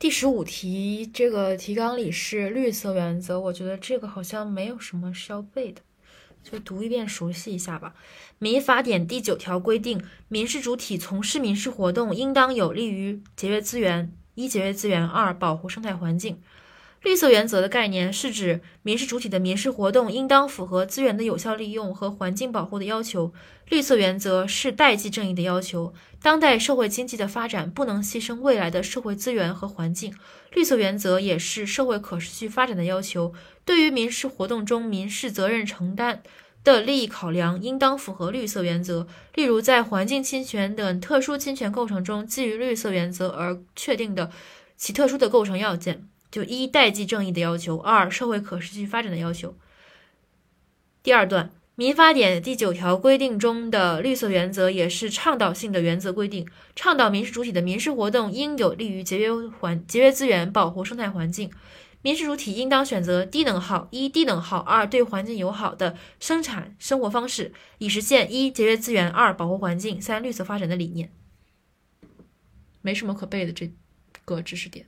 第十五题，这个提纲里是绿色原则，我觉得这个好像没有什么需要背的，就读一遍熟悉一下吧。民法典第九条规定，民事主体从事民事活动，应当有利于节约资源：一、节约资源；二、保护生态环境。绿色原则的概念是指民事主体的民事活动应当符合资源的有效利用和环境保护的要求。绿色原则是代际正义的要求。当代社会经济的发展不能牺牲未来的社会资源和环境。绿色原则也是社会可持续发展的要求。对于民事活动中民事责任承担的利益考量，应当符合绿色原则。例如，在环境侵权等特殊侵权构成中，基于绿色原则而确定的其特殊的构成要件。就一代际正义的要求，二社会可持续发展的要求。第二段，民法典第九条规定中的绿色原则也是倡导性的原则规定，倡导民事主体的民事活动应有利于节约环节约资源、保护生态环境。民事主体应当选择低能耗一低能耗二对环境友好的生产生活方式，以实现一节约资源、二保护环境、三绿色发展的理念。没什么可背的这个知识点。